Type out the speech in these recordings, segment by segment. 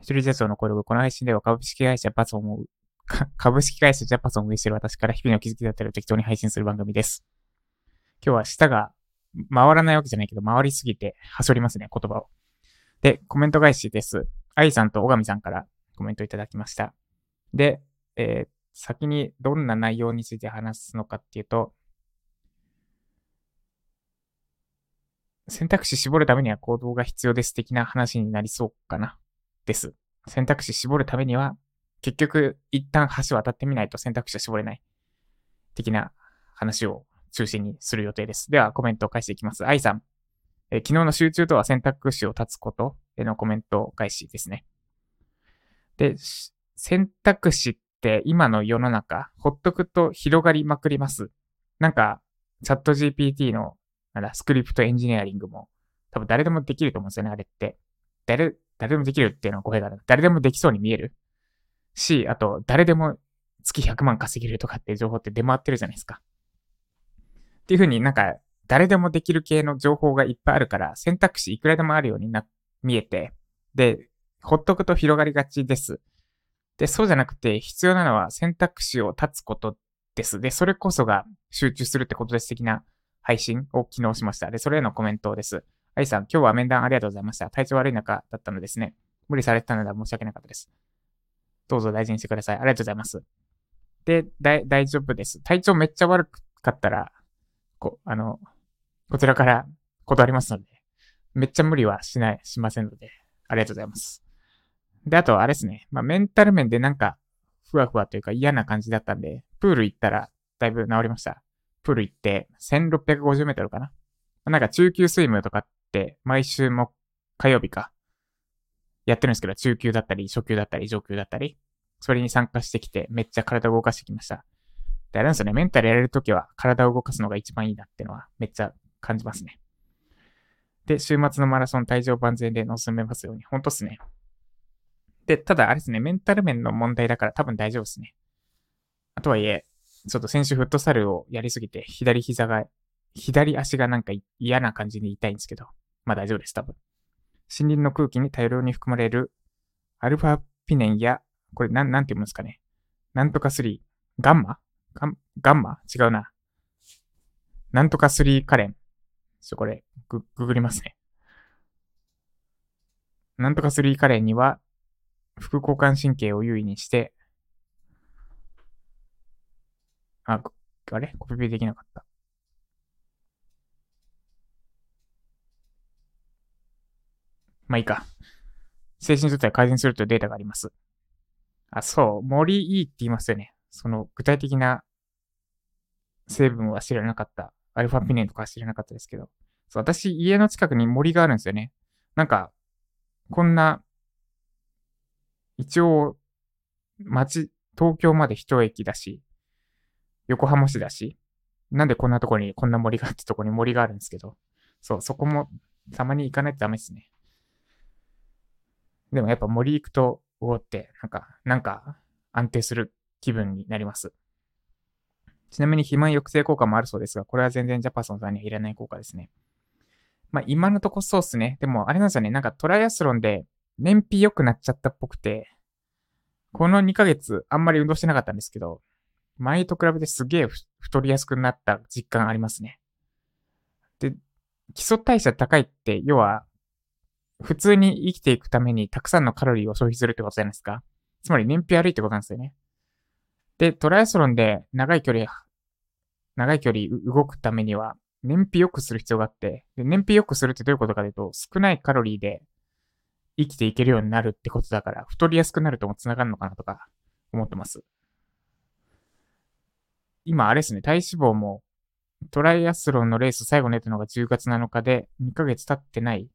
一人社長の声をこの配信では株式会社パソンを、株式会社ジャパソンを運営している私から日々の気づきだったりを適当に配信する番組です。今日は舌が回らないわけじゃないけど、回りすぎて、はしょりますね、言葉を。で、コメント返しです。愛さんと小上さんからコメントいただきました。で、えー、先にどんな内容について話すのかっていうと、選択肢絞るためには行動が必要です的な話になりそうかな。です。選択肢絞るためには、結局、一旦橋渡ってみないと選択肢は絞れない。的な話を中心にする予定です。では、コメントを返していきます。愛さん。え昨日の集中とは選択肢を断つことへのコメント返しですね。で、選択肢って今の世の中、ほっとくと広がりまくります。なんか、チャット GPT の、なんだ、スクリプトエンジニアリングも、多分誰でもできると思うんですよね、あれって。誰、誰でもできるっていうのは語弊がある。誰でもできそうに見えるし、あと、誰でも月100万稼げるとかっていう情報って出回ってるじゃないですか。っていうふうになんか、誰でもできる系の情報がいっぱいあるから、選択肢いくらでもあるようにな、見えて、で、ほっとくと広がりがちです。で、そうじゃなくて、必要なのは選択肢を断つことです。で、それこそが集中するってことです的な配信を昨日しました。で、それへのコメントです。アイさん、今日は面談ありがとうございました。体調悪い中だったのですね。無理されてたのでは申し訳なかったです。どうぞ大事にしてください。ありがとうございます。で、大丈夫です。体調めっちゃ悪かったら、こ、あの、こちらから断りますので、めっちゃ無理はしない、しませんので、ありがとうございます。で、あと、あれですね。まあ、メンタル面でなんか、ふわふわというか嫌な感じだったんで、プール行ったら、だいぶ治りました。プール行って、1650メートルかな。なんか中級スイムとかっ毎週も火曜日か、やってるんですけど、中級だったり、初級だったり、上級だったり、それに参加してきて、めっちゃ体を動かしてきました。で、あれなんですよね、メンタルやれるときは体を動かすのが一番いいなっていうのはめっちゃ感じますね。で、週末のマラソン体調万全で臨めますように。ほんとっすね。で、ただあれですね、メンタル面の問題だから多分大丈夫ですね。あとはいえ、ちょっと先週フットサルをやりすぎて、左膝が、左足がなんか嫌な感じに痛いんですけど、まあ大丈夫です、多分。森林の空気に大量に含まれるアルファピネンや、これなん、なんて言うんですかね。なんとか3、ガンマ？ガンガンマ？違うな。なんとか3カレン。ちょ、これ、グ、ググりますね。なんとか3カレンには、副交感神経を優位にして、あ、あれ？コピペできなかった。まあいいか。精神状態を改善するというデータがあります。あ、そう。森いいって言いますよね。その具体的な成分は知らなかった。アルファピネンとか知らなかったですけど。そう、私、家の近くに森があるんですよね。なんか、こんな、一応、街、東京まで一駅だし、横浜市だし、なんでこんなとこに、こんな森がってとこに森があるんですけど、そう、そこもたまに行かないとダメですね。でもやっぱ森行くと、おおって、なんか、なんか安定する気分になります。ちなみに肥満抑制効果もあるそうですが、これは全然ジャパソンさんにはいらない効果ですね。まあ今のとこそうっすね。でもあれなんですよね。なんかトライアスロンで燃費良くなっちゃったっぽくて、この2ヶ月あんまり運動してなかったんですけど、前と比べてすげえ太りやすくなった実感ありますね。で、基礎代謝高いって、要は普通に生きていくためにたくさんのカロリーを消費するってことじゃないですか。つまり燃費悪いってことなんですよね。で、トライアスロンで長い距離、長い距離動くためには燃費良くする必要があって、で燃費良くするってどういうことかというと、少ないカロリーで生きていけるようになるってことだから、太りやすくなるとも繋がるのかなとか思ってます。今あれですね、体脂肪もトライアスロンのレース最後に出たのが10月7日で2ヶ月経ってない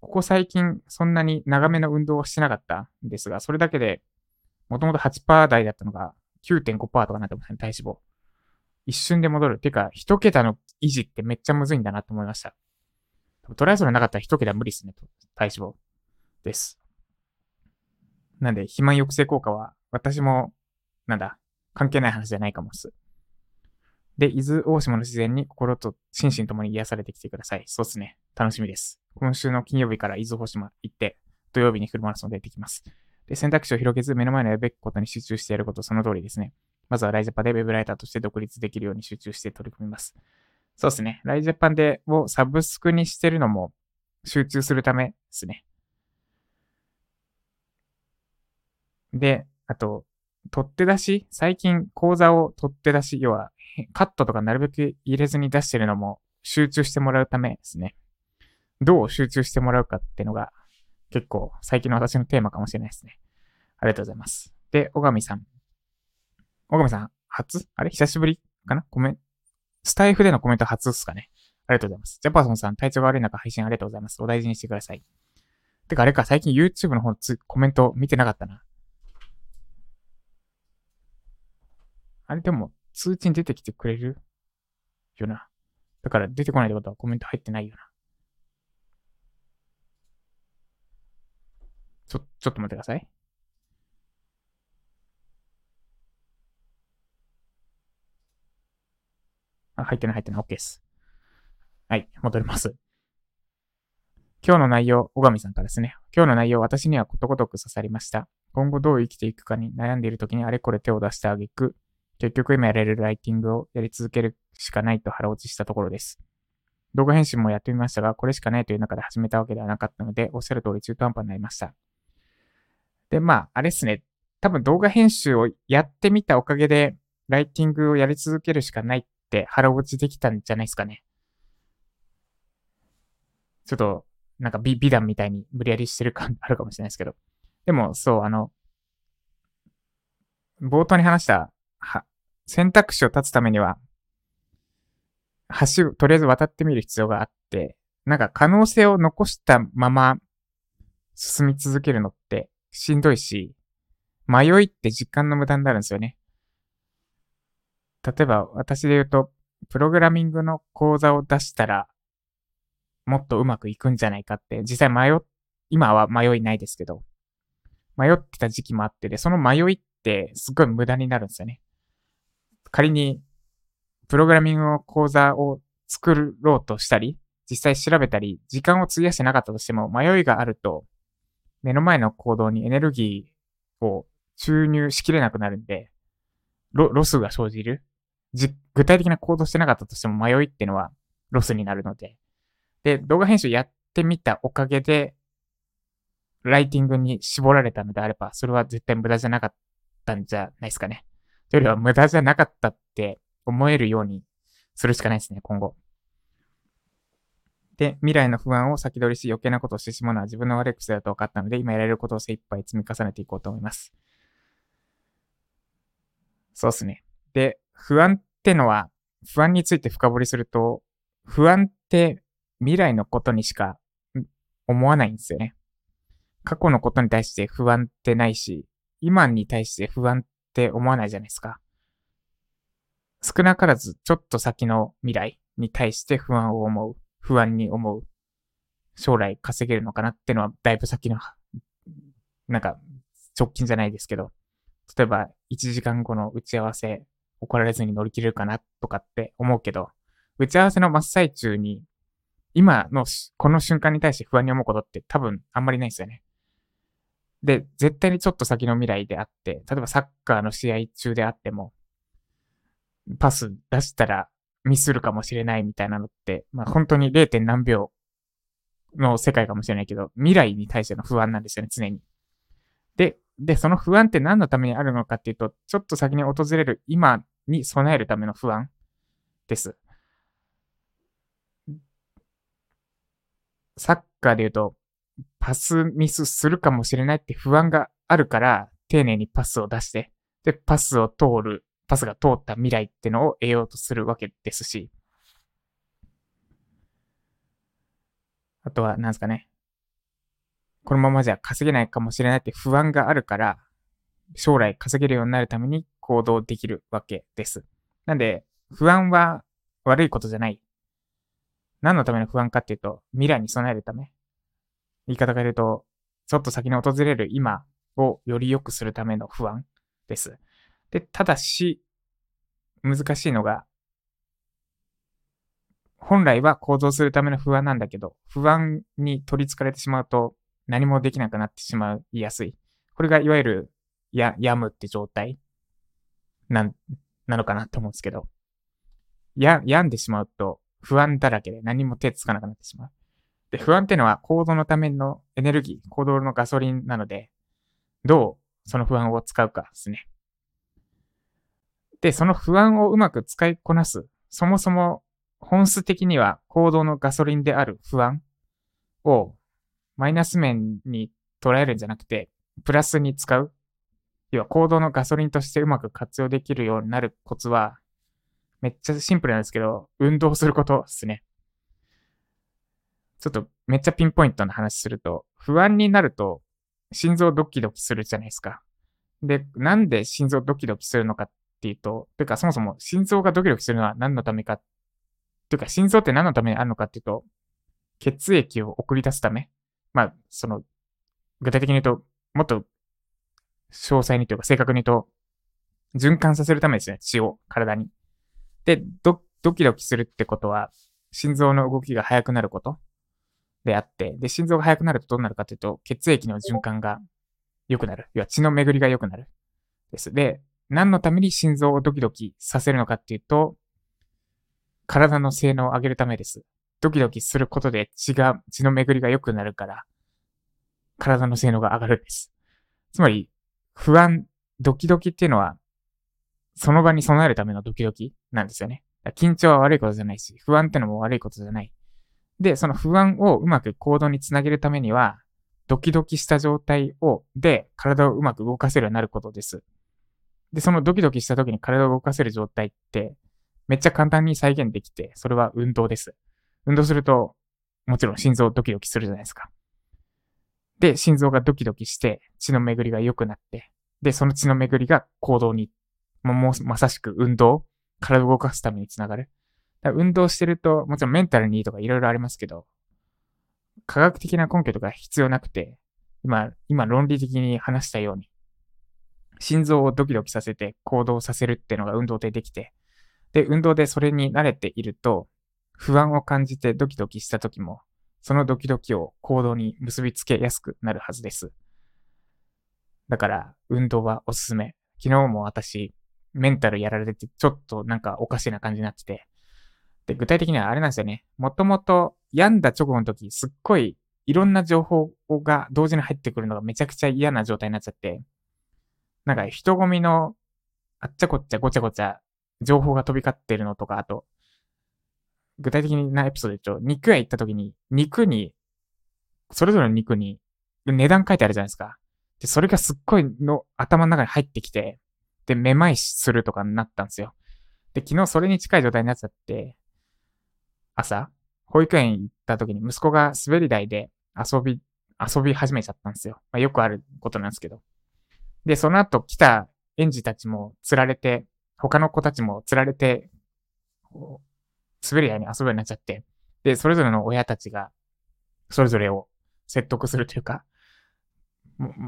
ここ最近そんなに長めの運動をしてなかったんですが、それだけで、もともと8%台だったのが9.5%とかなってますね、体脂肪。一瞬で戻る。てか、一桁の維持ってめっちゃむずいんだなと思いました。トライアスロンなかったら一桁無理ですね、体脂肪です。なんで、肥満抑制効果は、私も、なんだ、関係ない話じゃないかもっす。で、伊豆大島の自然に心と心身ともに癒されてきてください。そうっすね。楽しみです。今週の金曜日から伊豆大島行って、土曜日にフルマラソン出てきます。で、選択肢を広げず目の前のやるべきことに集中してやること、その通りですね。まずはライジャパでウェブライターとして独立できるように集中して取り組みます。そうですね。ライジャパンでをサブスクにしてるのも集中するためですね。で、あと、取って出し？最近講座を取って出し、要は カットとかなるべく入れずに出してるのも集中してもらうためですね。どう集中してもらうかっていうのが結構最近の私のテーマかもしれないですね。ありがとうございます。で、小上さん。小上さん、初？あれ？久しぶりかな？コメンスタイフでのコメント初っすかねありがとうございます。ジャパーソンさん、体調が悪い中配信ありがとうございます。お大事にしてください。てか、あれか、最近 YouTube の方つコメント見てなかったな。あれ？でも、通知に出てきてくれる？よな。だから出てこないってことはコメント入ってないよな。ちょ、ちょっと待ってください。あ、入ってない入ってない。OK です。はい、戻ります。今日の内容、小上さんからですね。今日の内容、私にはことごとく刺さりました。今後どう生きていくかに悩んでいる時にあれこれ手を出してあげく、結局今やれるライティングをやり続けるしかないと腹落ちしたところです。動画編集もやってみましたが、これしかないという中で始めたわけではなかったので、おっしゃる通り中途半端になりました。で、まあ、あれっすね。多分動画編集をやってみたおかげで、ライティングをやり続けるしかないって腹落ちできたんじゃないですかね。ちょっと、なんか美美談みたいに無理やりしてる感あるかもしれないですけど。でも、そう、あの、冒頭に話した、は、選択肢を立つためには、橋をとりあえず渡ってみる必要があって、なんか可能性を残したまま進み続けるのってしんどいし、迷いって時間の無駄になるんですよね。例えば私で言うと、プログラミングの講座を出したら、もっとうまくいくんじゃないかって、実際迷っ、今は迷いないですけど、迷ってた時期もあってで、その迷いってすっごい無駄になるんですよね。仮に、プログラミングの講座を作ろうとしたり、実際調べたり、時間を費やしてなかったとしても、迷いがあると、目の前の行動にエネルギーを注入しきれなくなるんで、ロロスが生じるじ。具体的な行動してなかったとしても迷いってのはロスになるので。で、動画編集やってみたおかげで、ライティングに絞られたのであれば、それは絶対無駄じゃなかったんじゃないですかね。というよりは無駄じゃなかったって思えるようにするしかないですね、今後。で、未来の不安を先取りし余計なことをしてしまうのは自分の悪い癖だと分かったので、今やれることを精一杯積み重ねていこうと思います。そうですね。で、不安ってのは、不安について深掘りすると、不安って未来のことにしか思わないんですよね。過去のことに対して不安ってないし、今に対して不安っって思わないじゃないですか。少なからずちょっと先の未来に対して不安を思う。不安に思う。将来稼げるのかなってのはだいぶ先の、なんか直近じゃないですけど、例えば1時間後の打ち合わせ怒られずに乗り切れるかなとかって思うけど、打ち合わせの真っ最中に今のこの瞬間に対して不安に思うことって多分あんまりないですよね。で、絶対にちょっと先の未来であって、例えばサッカーの試合中であっても、パス出したらミスるかもしれないみたいなのって、まあ本当に 0. 何秒の世界かもしれないけど、未来に対しての不安なんですよね、常に。で、で、その不安って何のためにあるのかっていうと、ちょっと先に訪れる今に備えるための不安です。サッカーで言うと、パスミスするかもしれないって不安があるから、丁寧にパスを出して、で、パスを通るパスが通った未来ってのを得ようとするわけですし、あとは、なんですかね。このままじゃ稼げないかもしれないって不安があるから、将来稼げるようになるために行動できるわけです。なんで、不安は悪いことじゃない。何のための不安かっていうと、未来に備えるため。言い方が言うと、ちょっと先に訪れる今をより良くするための不安です。で、ただし、難しいのが、本来は行動するための不安なんだけど、不安に取り憑かれてしまうと何もできなくなってしまいやすい。これがいわゆる、や、病むって状態なん、なのかなと思うんですけど、や、病んでしまうと不安だらけで何も手つかなくなってしまう。で、不安っていうのは行動のためのエネルギー、行動のガソリンなので、どうその不安を使うかですね。で、その不安をうまく使いこなす。そもそも本質的には行動のガソリンである不安をマイナス面に捉えるんじゃなくて、プラスに使う。要は行動のガソリンとしてうまく活用できるようになるコツは、めっちゃシンプルなんですけど、運動することですね。ちょっとめっちゃピンポイントな話すると、不安になると心臓ドキドキするじゃないですか。で、なんで心臓ドキドキするのかっていうと、てかそもそも心臓がドキドキするのは何のためか、というか心臓って何のためにあるのかっていうと、血液を送り出すため。まあ、その、具体的に言うと、もっと詳細にというか正確に言うと、循環させるためですね、血を体に。で、ドドキドキするってことは、心臓の動きが速くなることであって、で、心臓が速くなるとどうなるかというと、血液の循環が良くなる。要は血の巡りが良くなる。です。で、何のために心臓をドキドキさせるのかっていうと、体の性能を上げるためです。ドキドキすることで血が、血の巡りが良くなるから、体の性能が上がるんです。つまり、不安、ドキドキっていうのは、その場に備えるためのドキドキなんですよね。緊張は悪いことじゃないし、不安ってのも悪いことじゃない。で、その不安をうまく行動につなげるためには、ドキドキした状態を、で、体をうまく動かせるようになることです。で、そのドキドキした時に体を動かせる状態って、めっちゃ簡単に再現できて、それは運動です。運動すると、もちろん心臓ドキドキするじゃないですか。で、心臓がドキドキして、血の巡りが良くなって、で、その血の巡りが行動に、もうまさしく運動、体を動かすためにつながる。運動してると、もちろんメンタルにいいとかいろいろありますけど、科学的な根拠とか必要なくて、今、今論理的に話したように、心臓をドキドキさせて行動させるっていうのが運動でできて、で、運動でそれに慣れていると、不安を感じてドキドキした時も、そのドキドキを行動に結びつけやすくなるはずです。だから、運動はおすすめ。昨日も私、メンタルやられててちょっとなんかおかしな感じになってて、で、具体的にはあれなんですよね。もともと病んだ直後の時、すっごいいろんな情報が同時に入ってくるのがめちゃくちゃ嫌な状態になっちゃって、なんか人混みのあっちゃこっちゃごちゃごちゃ情報が飛び交ってるのとか、あと、具体的なエピソードで言うと、肉屋行った時に、肉に、それぞれの肉に値段書いてあるじゃないですか。で、それがすっごいの頭の中に入ってきて、で、めまいするとかになったんですよ。で、昨日それに近い状態になっちゃって、朝、保育園行った時に息子が滑り台で遊び、遊び始めちゃったんですよ。まあ、よくあることなんですけど。で、その後来た園児たちも釣られて、他の子たちも釣られて、滑り台に遊ぶようになっちゃって、で、それぞれの親たちが、それぞれを説得するというか、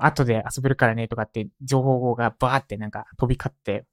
後で遊べるからねとかって情報がバーってなんか飛び交って、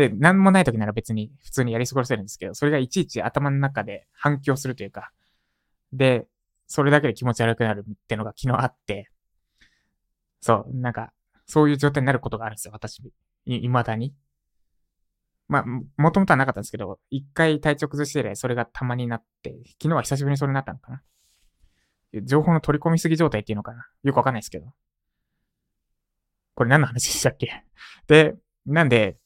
で、なんもない時なら別に普通にやり過ごせるんですけど、それがいちいち頭の中で反響するというか、で、それだけで気持ち悪くなるってのが昨日あって、そう、なんか、そういう状態になることがあるんですよ、私。い、未だに。まあ、もともとはなかったんですけど、一回体調崩して以来、それがたまになって、昨日は久しぶりにそれになったのかな。情報の取り込みすぎ状態っていうのかな。よくわかんないですけど。これ何の話でしたっけ？で、なんで、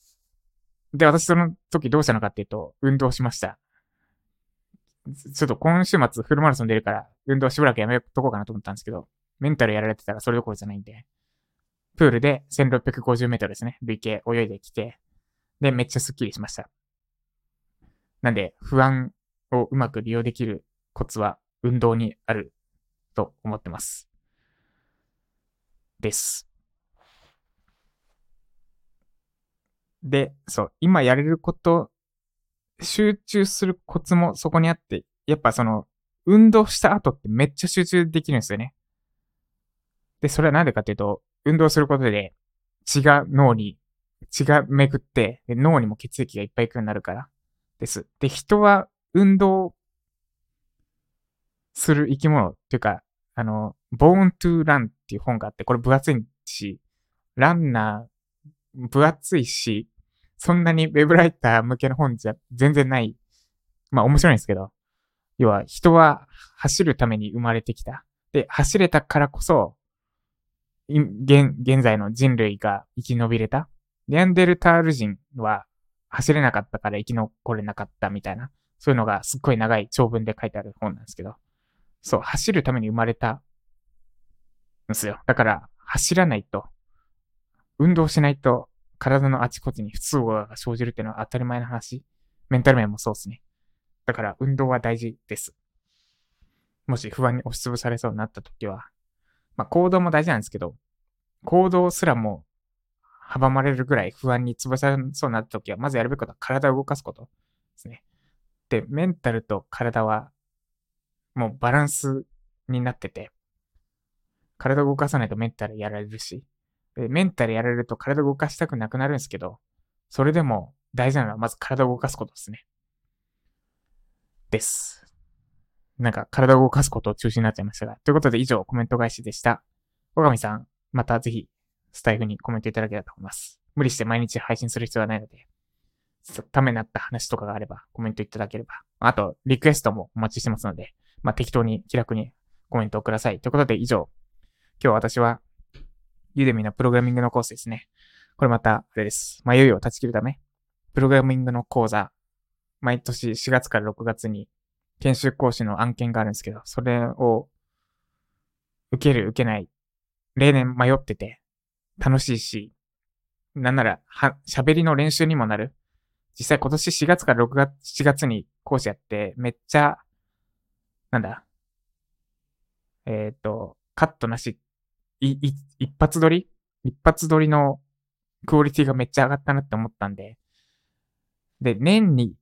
で、私その時どうしたのかっていうと、運動しました。ちょっと今週末フルマラソン出るから、運動しばらくやめとこうかなと思ったんですけど、メンタルやられてたらそれどころじゃないんで、プールで1650メートルですね、累計泳いできて、で、めっちゃスッキリしました。なんで、不安をうまく利用できるコツは運動にあると思ってます。です。で、そう、今やれること、集中するコツもそこにあって、やっぱその、運動した後ってめっちゃ集中できるんですよね。で、それはなんでかっていうと、運動することで血が脳に、血が巡って、で脳にも血液がいっぱい行くようになるからです。で、人は運動する生き物っていうか、あの、Born to Run っていう本があって、これ分厚いし、ランナー、分厚いし、そんなにウェブライター向けの本じゃ全然ない。まあ面白いんですけど、要は人は走るために生まれてきた。で、走れたからこそ、現、現在の人類が生き延びれた。ネアンデルタール人は走れなかったから生き残れなかったみたいな、そういうのがすっごい長い長文で書いてある本なんですけど、そう、走るために生まれたんですよ。だから、走らないと、運動しないと体のあちこちに不都合が生じるっていうのは当たり前の話。メンタル面もそうですね。だから運動は大事です。もし不安に押しつぶされそうになった時は、まあ行動も大事なんですけど、行動すらも阻まれるぐらい不安に潰されそうになった時は、まずやるべきことは体を動かすことですね。で、メンタルと体はもうバランスになってて、体を動かさないとメンタルやられるし、メンタルやられると体動かしたくなくなるんですけど、それでも大事なのはまず体を動かすことですね。です。なんか体を動かすことを中心になっちゃいましたが。ということで以上コメント返しでした。小上さん、またぜひスタイフにコメントいただければと思います。無理して毎日配信する必要はないので、ためになった話とかがあればコメントいただければ。あと、リクエストもお待ちしてますので、まあ、適当に気楽にコメントをください。ということで以上、今日私はユーデミのプログラミングのコースですね。これまた、あれです。迷いを断ち切るため、プログラミングの講座、毎年4月から6月に研修講師の案件があるんですけど、それを受ける、受けない、例年迷ってて、楽しいし、なんなら、は、喋りの練習にもなる。実際今年4月から6月、7月に講師やって、めっちゃ、なんだ、えっ、ー、と、カットなし、一発撮り？一発撮りのクオリティがめっちゃ上がったなって思ったんで、で、年に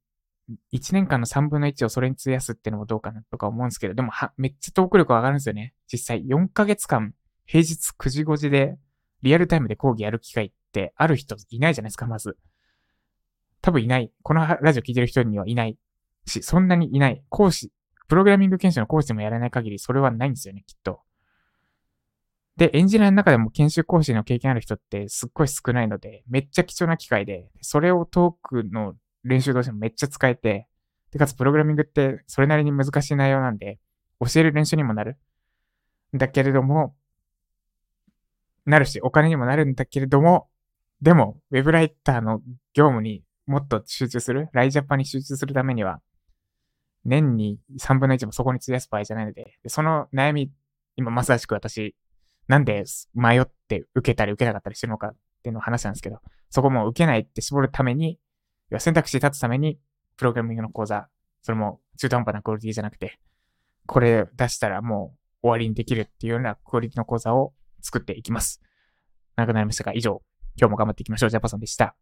1年間の3分の1をそれに費やすってのもどうかなとか思うんですけど、でもは、めっちゃトーク力上がるんですよね。実際4ヶ月間、平日9時5時でリアルタイムで講義やる機会ってある人いないじゃないですか、まず。多分いない。このラジオ聞いてる人にはいないし、そんなにいない。講師、プログラミング研修の講師でもやらない限り、それはないんですよね、きっと。で、エンジニアの中でも研修講師の経験ある人ってすっごい少ないので、めっちゃ貴重な機会で、それをトークの練習としてもめっちゃ使えて、で、かつプログラミングってそれなりに難しい内容なんで、教える練習にもなる。だけれども、なるし、お金にもなるんだけれども、でも、ウェブライターの業務にもっと集中する、ライジャパンに集中するためには、年に3分の1もそこに費やす場合じゃないので、その悩み、今まさしく私、なんで迷って受けたり受けなかったりしてるのかっていうのを話したんですけど、そこも受けないって絞るために、選択肢立つために、プログラミングの講座、それも中途半端なクオリティじゃなくて、これ出したらもう終わりにできるっていうようなクオリティの講座を作っていきます。長くなりましたが、以上、今日も頑張っていきましょう。ジャパソンでした。